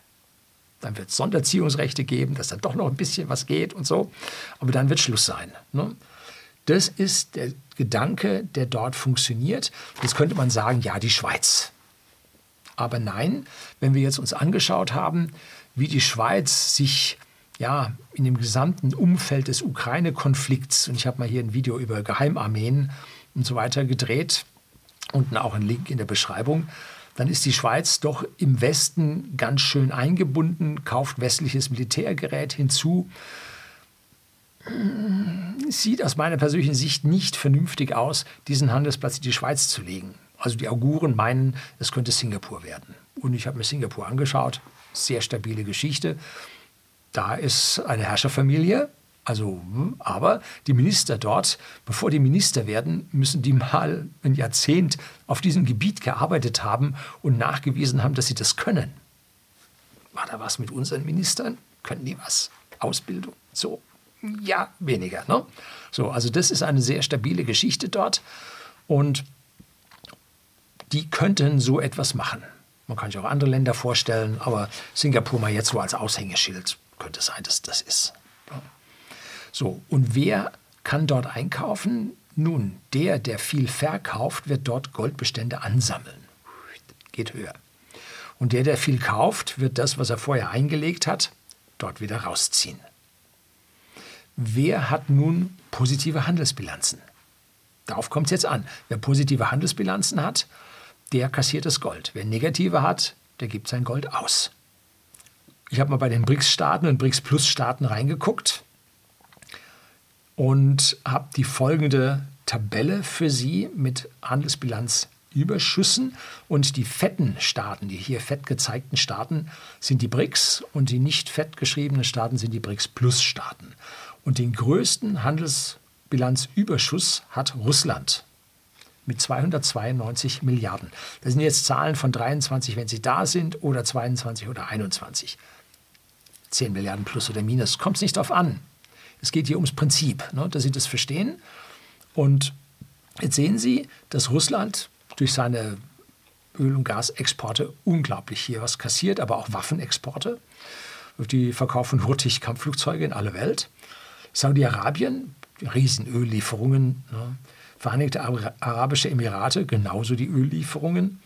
Dann wird es Sonderziehungsrechte geben, dass dann doch noch ein bisschen was geht und so. Aber dann wird Schluss sein. Ne? Das ist der Gedanke, der dort funktioniert. Jetzt könnte man sagen, ja, die Schweiz. Aber nein, wenn wir jetzt uns angeschaut haben, wie die Schweiz sich ja, in dem gesamten Umfeld des Ukraine-Konflikts, und ich habe mal hier ein Video über Geheimarmeen und so weiter gedreht, unten auch ein Link in der Beschreibung, dann ist die Schweiz doch im Westen ganz schön eingebunden, kauft westliches Militärgerät hinzu. Sieht aus meiner persönlichen Sicht nicht vernünftig aus, diesen Handelsplatz in die Schweiz zu legen. Also die Auguren meinen, es könnte Singapur werden. Und ich habe mir Singapur angeschaut, sehr stabile Geschichte. Da ist eine Herrscherfamilie, also, hm, aber die Minister dort, bevor die Minister werden, müssen die mal ein Jahrzehnt auf diesem Gebiet gearbeitet haben und nachgewiesen haben, dass sie das können. War da was mit unseren Ministern? Können die was? Ausbildung? So? Ja, weniger. Ne? So, also das ist eine sehr stabile Geschichte dort und die könnten so etwas machen. Man kann sich auch andere Länder vorstellen, aber Singapur mal jetzt so als Aushängeschild könnte sein, dass das ist. So, und wer kann dort einkaufen? Nun, der, der viel verkauft, wird dort Goldbestände ansammeln. Geht höher. Und der, der viel kauft, wird das, was er vorher eingelegt hat, dort wieder rausziehen. Wer hat nun positive Handelsbilanzen? Darauf kommt es jetzt an. Wer positive Handelsbilanzen hat, der kassiert das Gold. Wer negative hat, der gibt sein Gold aus. Ich habe mal bei den BRICS-Staaten und BRICS-Plus-Staaten reingeguckt und habe die folgende Tabelle für Sie mit Handelsbilanzüberschüssen. Und die fetten Staaten, die hier fett gezeigten Staaten, sind die BRICS und die nicht fett geschriebenen Staaten sind die BRICS-Plus-Staaten. Und den größten Handelsbilanzüberschuss hat Russland mit 292 Milliarden. Das sind jetzt Zahlen von 23, wenn sie da sind, oder 22 oder 21. 10 Milliarden plus oder minus, kommt es nicht darauf an. Es geht hier ums Prinzip, ne, dass Sie das verstehen. Und jetzt sehen Sie, dass Russland durch seine Öl- und Gasexporte unglaublich hier was kassiert, aber auch Waffenexporte. Die verkaufen hurtig Kampfflugzeuge in alle Welt. Saudi-Arabien, Riesenöllieferungen. Ne. Vereinigte Arabische Emirate, genauso die Öllieferungen.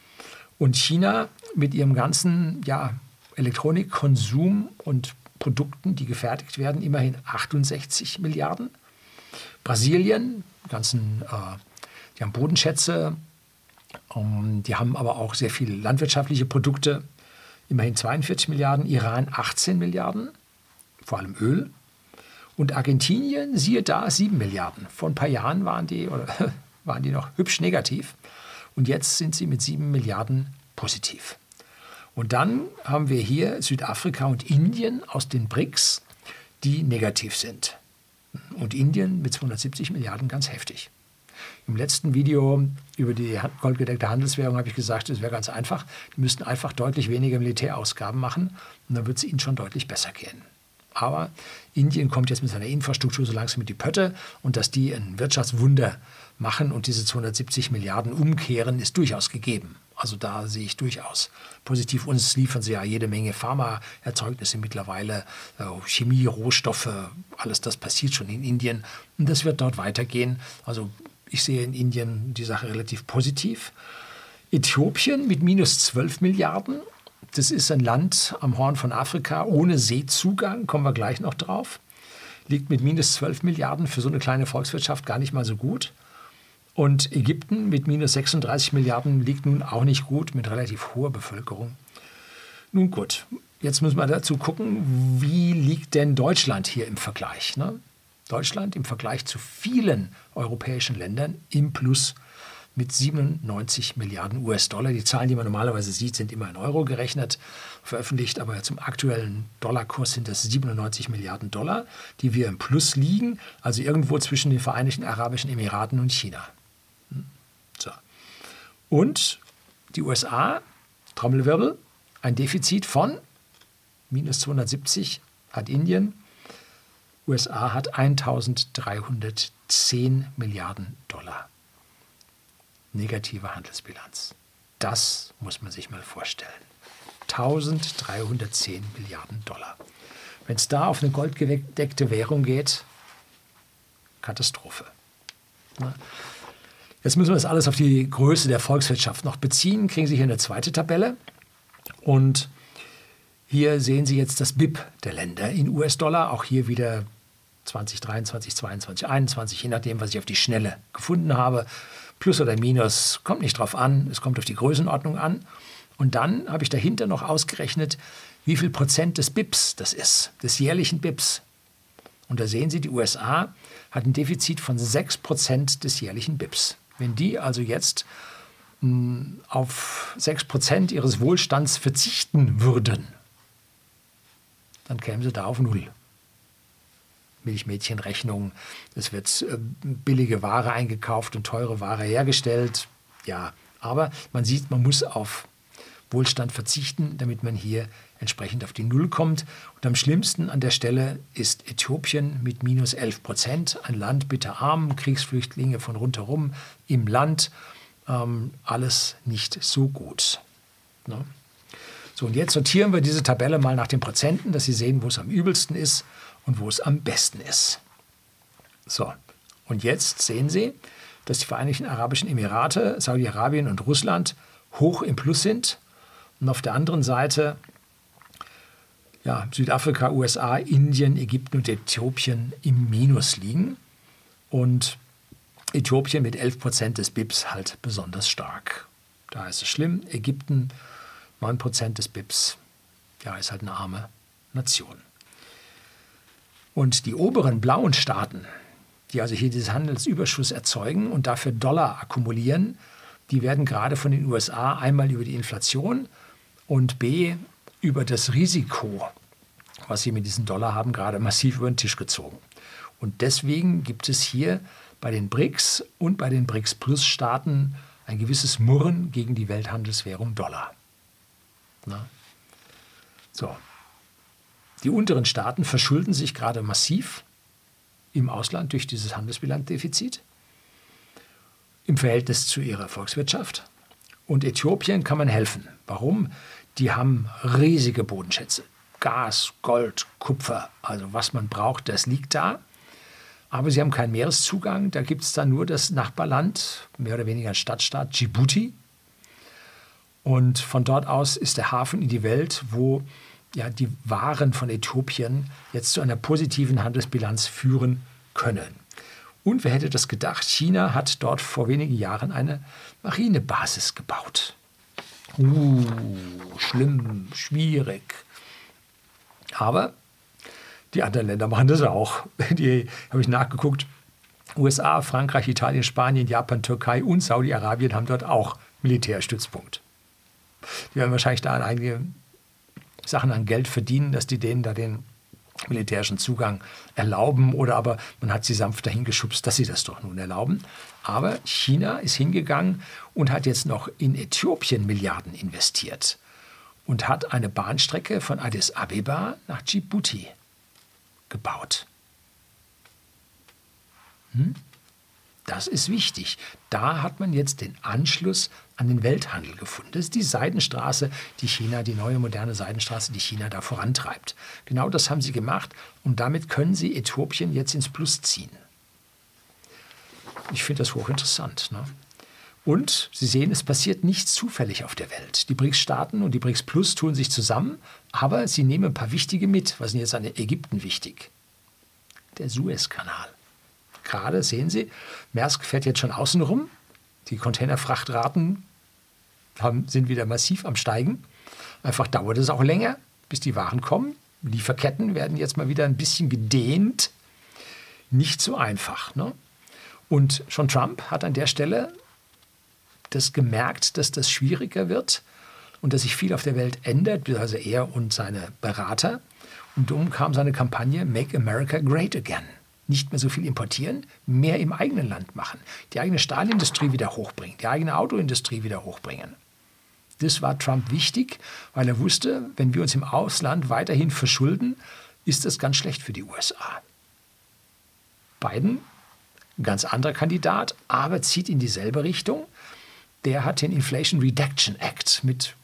Und China mit ihrem ganzen ja, Elektronikkonsum und Produkten, die gefertigt werden, immerhin 68 Milliarden. Brasilien, ganzen, äh, die haben Bodenschätze, um, ähm, die haben aber auch sehr viele landwirtschaftliche Produkte. immerhin 42 Milliarden, Iran 18 Milliarden, vor allem Öl. Und Argentinien, siehe da, 7 Milliarden. Vor ein paar Jahren waren die, oder, (laughs) waren die noch hübsch negativ. Und jetzt sind sie mit 7 Milliarden positiv. Und dann haben wir hier Südafrika und Indien aus den BRICS, die negativ sind. Und Indien mit 270 Milliarden ganz heftig. Im letzten Video über die goldgedeckte Handelswährung habe ich gesagt, es wäre ganz einfach. Die müssten einfach deutlich weniger Militärausgaben machen und dann wird es ihnen schon deutlich besser gehen. Aber Indien kommt jetzt mit seiner Infrastruktur so langsam mit die Pötte und dass die ein Wirtschaftswunder machen und diese 270 Milliarden umkehren, ist durchaus gegeben. Also da sehe ich durchaus positiv. Uns liefern sie ja jede Menge Pharmaerzeugnisse mittlerweile, äh, Chemie, Rohstoffe, alles das passiert schon in Indien und das wird dort weitergehen. Also ich sehe in Indien die Sache relativ positiv. Äthiopien mit minus 12 Milliarden. Das ist ein Land am Horn von Afrika ohne Seezugang, kommen wir gleich noch drauf. Liegt mit minus 12 Milliarden für so eine kleine Volkswirtschaft gar nicht mal so gut. Und Ägypten mit minus 36 Milliarden liegt nun auch nicht gut mit relativ hoher Bevölkerung. Nun gut, jetzt müssen wir dazu gucken, wie liegt denn Deutschland hier im Vergleich? Ne? Deutschland im Vergleich zu vielen europäischen Ländern im Plus mit 97 Milliarden US-Dollar. Die Zahlen, die man normalerweise sieht, sind immer in Euro gerechnet, veröffentlicht, aber zum aktuellen Dollarkurs sind das 97 Milliarden Dollar, die wir im Plus liegen, also irgendwo zwischen den Vereinigten Arabischen Emiraten und China. So. Und die USA, Trommelwirbel, ein Defizit von minus 270 hat Indien, USA hat 1310 Milliarden Dollar negative Handelsbilanz. Das muss man sich mal vorstellen. 1310 Milliarden Dollar. Wenn es da auf eine goldgedeckte Währung geht, Katastrophe. Jetzt müssen wir das alles auf die Größe der Volkswirtschaft noch beziehen. Kriegen Sie hier eine zweite Tabelle. Und hier sehen Sie jetzt das BIP der Länder in US-Dollar. Auch hier wieder 2023, 2022, 2021, je nachdem, was ich auf die Schnelle gefunden habe. Plus oder Minus kommt nicht drauf an, es kommt auf die Größenordnung an. Und dann habe ich dahinter noch ausgerechnet, wie viel Prozent des BIPs das ist, des jährlichen BIPs. Und da sehen Sie, die USA hat ein Defizit von 6 Prozent des jährlichen BIPs. Wenn die also jetzt mh, hm, auf 6 Prozent ihres Wohlstands verzichten würden, dann kämen sie da auf Null. Milchmädchenrechnung, es wird äh, billige Ware eingekauft und teure Ware hergestellt. Ja, aber man sieht, man muss auf Wohlstand verzichten, damit man hier entsprechend auf die Null kommt. Und am schlimmsten an der Stelle ist Äthiopien mit minus 11 Prozent. Ein Land bitterarm, Kriegsflüchtlinge von rundherum im Land. Ähm, alles nicht so gut. Ne? So, und jetzt sortieren wir diese Tabelle mal nach den Prozenten, dass Sie sehen, wo es am übelsten ist und wo es am besten ist. So, und jetzt sehen Sie, dass die Vereinigten Arabischen Emirate, Saudi-Arabien und Russland hoch im Plus sind und auf der anderen Seite ja, Südafrika, USA, Indien, Ägypten und Äthiopien im Minus liegen und Äthiopien mit 11 Prozent des BIPs halt besonders stark. Da ist es schlimm. Ägypten 9 Prozent des BIPs. Ja, ist halt eine arme Nation. Und die oberen blauen Staaten, die also hier diesen Handelsüberschuss erzeugen und dafür Dollar akkumulieren, die werden gerade von den USA einmal über die Inflation und b über das Risiko, was sie mit diesen Dollar haben, gerade massiv über den Tisch gezogen. Und deswegen gibt es hier bei den BRICS und bei den BRICS-Plus-Staaten ein gewisses Murren gegen die Welthandelswährung Dollar. Na? So, die unteren Staaten verschulden sich gerade massiv im Ausland durch dieses Handelsbilanzdefizit im Verhältnis zu ihrer Volkswirtschaft. Und Äthiopien kann man helfen. Warum? Die haben riesige Bodenschätze. Gas, Gold, Kupfer, also was man braucht, das liegt da. Aber sie haben keinen Meereszugang. Da gibt es dann nur das Nachbarland, mehr oder weniger ein Stadtstaat, Djibouti. Und von dort aus ist der Hafen in die Welt, wo ja, die Waren von Äthiopien jetzt zu einer positiven Handelsbilanz führen können. Und wer hätte das gedacht? China hat dort vor wenigen Jahren eine Marinebasis gebaut. Uh, schlimm, schwierig. Aber die anderen Länder machen das auch. (laughs) Die habe ich nachgeguckt. USA, Frankreich, Italien, Spanien, Japan, Türkei und Saudi-Arabien haben dort auch Militärstützpunkt. Die werden wahrscheinlich da einige Sachen an Geld verdienen, dass die denen da den militärischen Zugang erlauben oder aber man hat sie sanft dahin geschubst, dass sie das doch nun erlauben. Aber China ist hingegangen und hat jetzt noch in Äthiopien Milliarden investiert und hat eine Bahnstrecke von Addis Abeba nach Djibouti gebaut. Hm? Das ist wichtig. Da hat man jetzt den Anschluss an den Welthandel gefunden. Das ist die Seidenstraße, die China, die neue moderne Seidenstraße, die China da vorantreibt. Genau das haben sie gemacht und damit können sie Äthiopien jetzt ins Plus ziehen. Ich finde das hochinteressant. Ne? Und Sie sehen, es passiert nichts zufällig auf der Welt. Die BRICS-Staaten und die BRICS Plus tun sich zusammen, aber sie nehmen ein paar wichtige mit. Was ist jetzt an Ägypten wichtig? Der Suezkanal. Gerade sehen Sie, Maersk fährt jetzt schon außen rum. Die Containerfrachtraten haben, sind wieder massiv am Steigen. Einfach dauert es auch länger, bis die Waren kommen. Lieferketten werden jetzt mal wieder ein bisschen gedehnt. Nicht so einfach. Ne? Und schon Trump hat an der Stelle das gemerkt, dass das schwieriger wird und dass sich viel auf der Welt ändert, also er und seine Berater. Und darum kam seine Kampagne Make America Great Again. Nicht mehr so viel importieren, mehr im eigenen Land machen. Die eigene Stahlindustrie wieder hochbringen, die eigene Autoindustrie wieder hochbringen. Das war Trump wichtig, weil er wusste, wenn wir uns im Ausland weiterhin verschulden, ist das ganz schlecht für die USA. Biden, ganz anderer Kandidat, aber zieht in dieselbe Richtung der hat den Inflation Reduction Act mit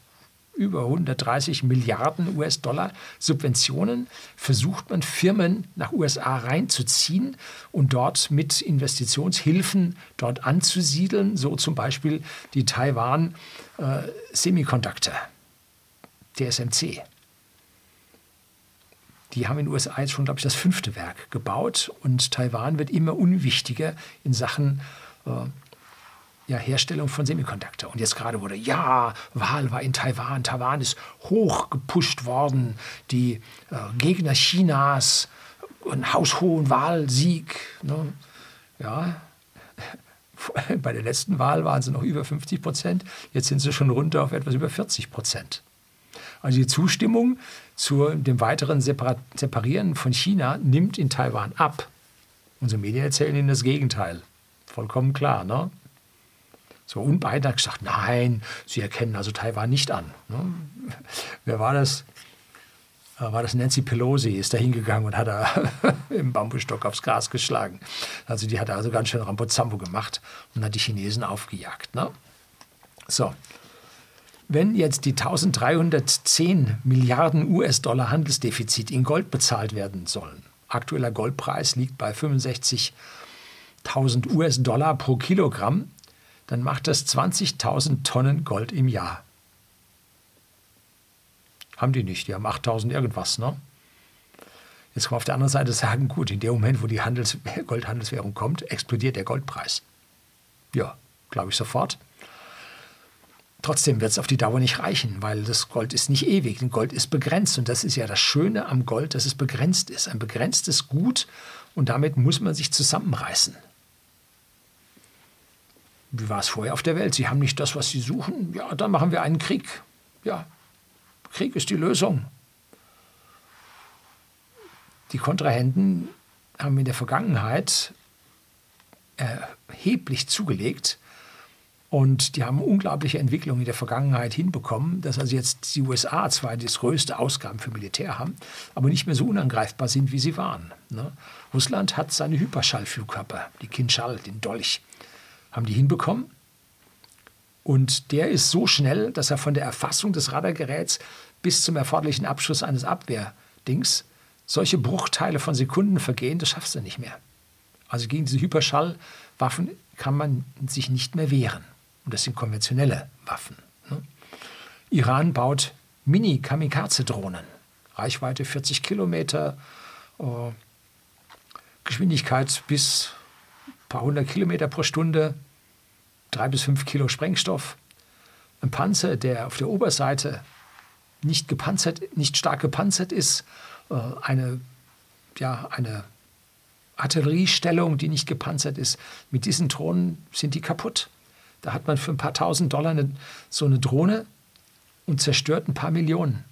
über 130 Milliarden US-Dollar Subventionen versucht man Firmen nach USA reinzuziehen und dort mit Investitionshilfen dort anzusiedeln, so zum Beispiel die Taiwan äh, Semiconductor, TSMC. Die haben in den USA jetzt schon, glaube ich, das fünfte Werk gebaut und Taiwan wird immer unwichtiger in Sachen äh, ja, Herstellung von Semiconductor. Und jetzt gerade wurde, ja, Wahl war in Taiwan, Taiwan ist hochgepusht worden, die äh, Gegner Chinas, einen haushohen Wahlsieg. Ne? Ja, (laughs) bei der letzten Wahl waren sie noch über 50 Prozent, jetzt sind sie schon runter auf etwas über 40 Prozent. Also die Zustimmung zu dem weiteren Separieren von China nimmt in Taiwan ab. Unsere Medien erzählen Ihnen das Gegenteil. Vollkommen klar, ne? So, und Biden hat gesagt, nein, sie erkennen also Taiwan nicht an. Ne? Wer war das? Äh, war das Nancy Pelosi, ist da hingegangen und hat da (laughs) im Bambusstock aufs Gas geschlagen. Also die hat also ganz schön Rambozambo gemacht und hat die Chinesen aufgejagt. Ne? So, wenn jetzt die 1310 Milliarden US-Dollar Handelsdefizit in Gold bezahlt werden sollen, aktueller Goldpreis liegt bei 65.000 US-Dollar pro Kilogramm, dann macht das 20.000 Tonnen Gold im Jahr. Haben die nicht, die haben 8.000 irgendwas. Ne? Jetzt kann man auf der anderen Seite sagen, gut, in dem Moment, wo die Handels (laughs) Goldhandelswährung kommt, explodiert der Goldpreis. Ja, glaube ich sofort. Trotzdem wird es auf die Dauer nicht reichen, weil das Gold ist nicht ewig. Ein Gold ist begrenzt und das ist ja das Schöne am Gold, dass es begrenzt ist. Ein begrenztes Gut und damit muss man sich zusammenreißen. Wie war es vorher auf der Welt? Sie haben nicht das, was Sie suchen? Ja, dann machen wir einen Krieg. Ja, Krieg ist die Lösung. Die Kontrahenten haben in der Vergangenheit erheblich zugelegt und die haben unglaubliche Entwicklungen in der Vergangenheit hinbekommen, dass also jetzt die USA zwar das größte Ausgaben für Militär haben, aber nicht mehr so unangreifbar sind, wie sie waren. Ne? Russland hat seine Hyperschallflugkörper, die Kinschall, den Dolch haben die hinbekommen. Und der ist so schnell, dass er von der Erfassung des Radargeräts bis zum erforderlichen Abschuss eines Abwehrdings solche Bruchteile von Sekunden vergehen, das schaffst du nicht mehr. Also gegen diese Hyperschallwaffen kann man sich nicht mehr wehren. Und das sind konventionelle Waffen. Ne? Iran baut Mini-Kamikaze-Drohnen. Reichweite 40 Kilometer, äh, Geschwindigkeit bis paar hundert Kilometer pro Stunde, drei bis fünf Kilo Sprengstoff. ein Panzer, der auf der Oberseite nicht gepanzert, nicht stark gepanzert ist, äh, eine, ja, eine Artilleriestellung, die nicht gepanzert ist, mit diesen Drohnen sind die kaputt. Da hat man für ein paar tausend Dollar eine, so eine Drohne und zerstört ein paar Millionen.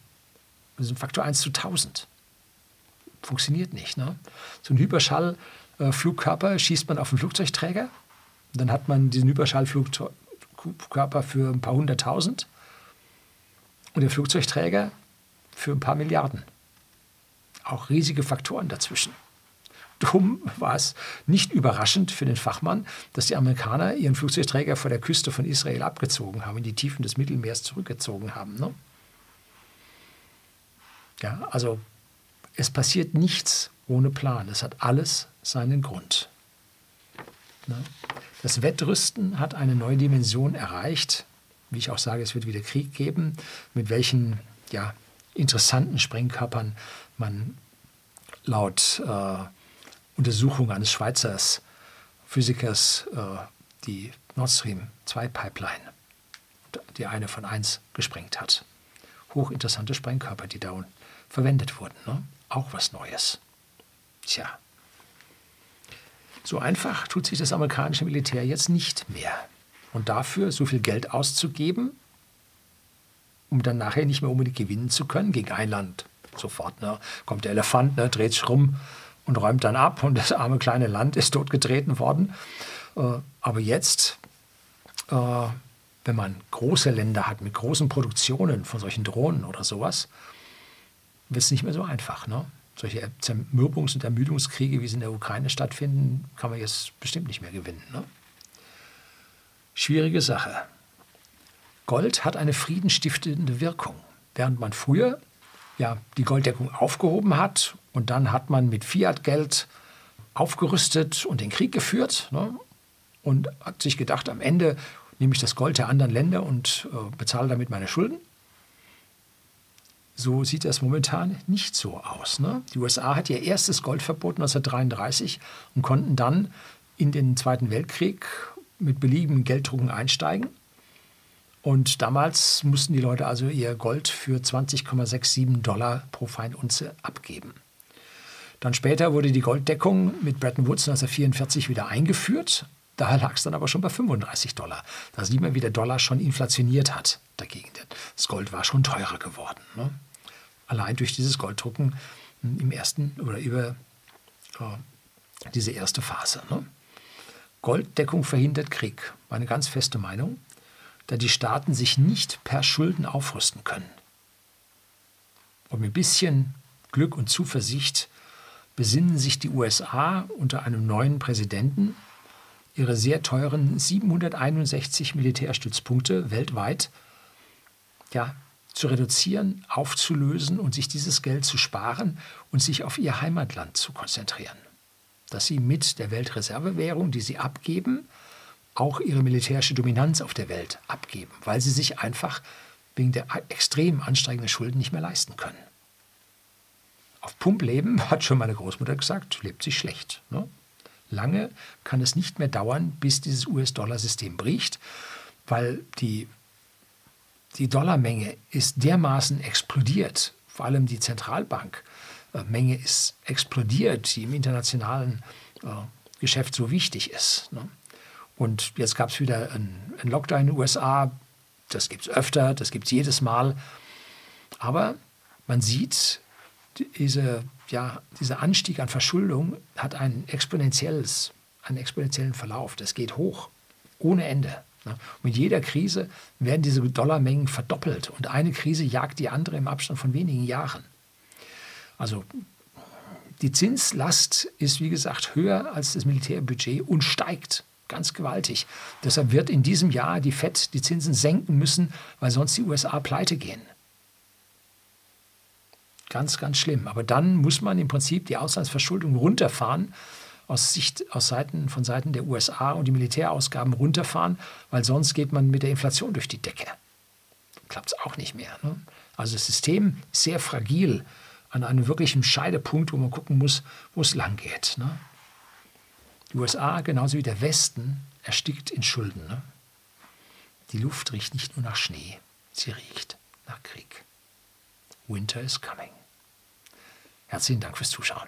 Das ist ein Faktor 1 zu 1000. Funktioniert nicht. Ne? So ein Hyperschallflugkörper schießt man auf einen Flugzeugträger. Dann hat man diesen Hyperschallflugkörper für ein paar hunderttausend und der Flugzeugträger für ein paar Milliarden. Auch riesige Faktoren dazwischen. Drum war es nicht überraschend für den Fachmann, dass die Amerikaner ihren Flugzeugträger vor der Küste von Israel abgezogen haben, in die Tiefen des Mittelmeers zurückgezogen haben. Ne? Ja, also es passiert nichts ohne Plan. Es hat alles seinen Grund. Ne? Das Wettrüsten hat eine neue Dimension erreicht. Wie ich auch sage, es wird wieder Krieg geben, mit welchen ja, interessanten Sprengkörpern man laut äh, Untersuchung eines Schweizer Physikers äh, die Nord Stream 2 Pipeline, die eine von 1 gesprengt hat. Hochinteressante Sprengkörper, die da verwendet wurden. Ne? Auch was Neues. Tja. So einfach tut sich das amerikanische Militär jetzt nicht mehr. Und dafür so viel Geld auszugeben, um dann nachher nicht mehr unbedingt gewinnen zu können gegen ein Land. Sofort ne? kommt der Elefant, ne? dreht sich rum, und räumt dann ab und das arme kleine Land ist totgetreten worden. Äh, aber jetzt, äh, wenn man große Länder hat mit großen Produktionen von solchen Drohnen oder sowas, wird es nicht mehr so einfach. Ne? Solche Zermürbungs- und Ermüdungskriege, wie sie in der Ukraine stattfinden, kann man jetzt bestimmt nicht mehr gewinnen. Ne? Schwierige Sache. Gold hat eine friedenstiftende Wirkung. Während man früher ja, die Golddeckung aufgehoben hat und dann hat man mit Fiat-Geld aufgerüstet und den Krieg geführt ne? und hat sich gedacht, am Ende nehme ich das Gold der anderen Länder und äh, bezahle damit meine Schulden. So sieht das momentan nicht so aus. Ne? Die USA hat ihr erstes Goldverbot 1933 und konnten dann in den Zweiten Weltkrieg mit beliebigen Gelddrucken einsteigen. Und damals mussten die Leute also ihr Gold für 20,67 Dollar pro Feinunze abgeben. Dann später wurde die Golddeckung mit Bretton Woods 1944 wieder eingeführt. Da lag es dann aber schon bei 35 Dollar. Da sieht man, wie der Dollar schon inflationiert hat dagegen. Das Gold war schon teurer geworden. Ne? Allein durch dieses Golddrucken im ersten oder über äh, diese erste Phase. Ne? Golddeckung verhindert Krieg, war eine ganz feste Meinung da die Staaten sich nicht per Schulden aufrüsten können. Und mit ein bisschen Glück und Zuversicht besinnen sich die USA unter einem neuen Präsidenten, ihre sehr teuren 761 Militärstützpunkte weltweit ja, zu reduzieren, aufzulösen und sich dieses Geld zu sparen und sich auf ihr Heimatland zu konzentrieren. Dass sie mit der Weltreservewährung, die sie abgeben, auch ihre militärische Dominanz auf der Welt abgeben, weil sie sich einfach wegen der extrem ansteigenden Schulden nicht mehr leisten können. Auf Pump leben, (laughs) hat schon meine Großmutter gesagt, lebt sich schlecht. Ne? Lange kann es nicht mehr dauern, bis dieses US-Dollar-System bricht, weil die, die Dollarmenge ist dermaßen explodiert, vor allem die Zentralbankmenge ist explodiert, die im internationalen äh, Geschäft so wichtig ist. Ne? Und jetzt gab es wieder einen Lockdown in den USA. Das gibt es öfter, das gibt es jedes Mal. Aber man sieht, diese, ja, dieser Anstieg an Verschuldung hat ein exponentielles, einen exponentiellen Verlauf. Das geht hoch, ohne Ende. Ne? Mit jeder Krise werden diese Dollarmengen verdoppelt und eine Krise jagt die andere im Abstand von wenigen Jahren. Also die Zinslast ist, wie gesagt, höher als das Militärbudget und steigt ganz gewaltig. Deshalb wird in diesem Jahr die FED die Zinsen senken müssen, weil sonst die USA pleite gehen. Ganz, ganz schlimm. Aber dann muss man im Prinzip die Auslandsverschuldung runterfahren, aus Sicht, aus Seiten, von Seiten der USA und die Militärausgaben runterfahren, weil sonst geht man mit der Inflation durch die Decke. Klappt es auch nicht mehr. Ne? Also das System ist sehr fragil an einem wirklichen Scheidepunkt, wo man gucken muss, wo es lang geht. Ne? Die USA, genauso wie der Westen, erstickt in Schulden. Ne? Die Luft riecht nicht nur nach Schnee, sie riecht nach Krieg. Winter is coming. Herzlichen Dank fürs Zuschauen.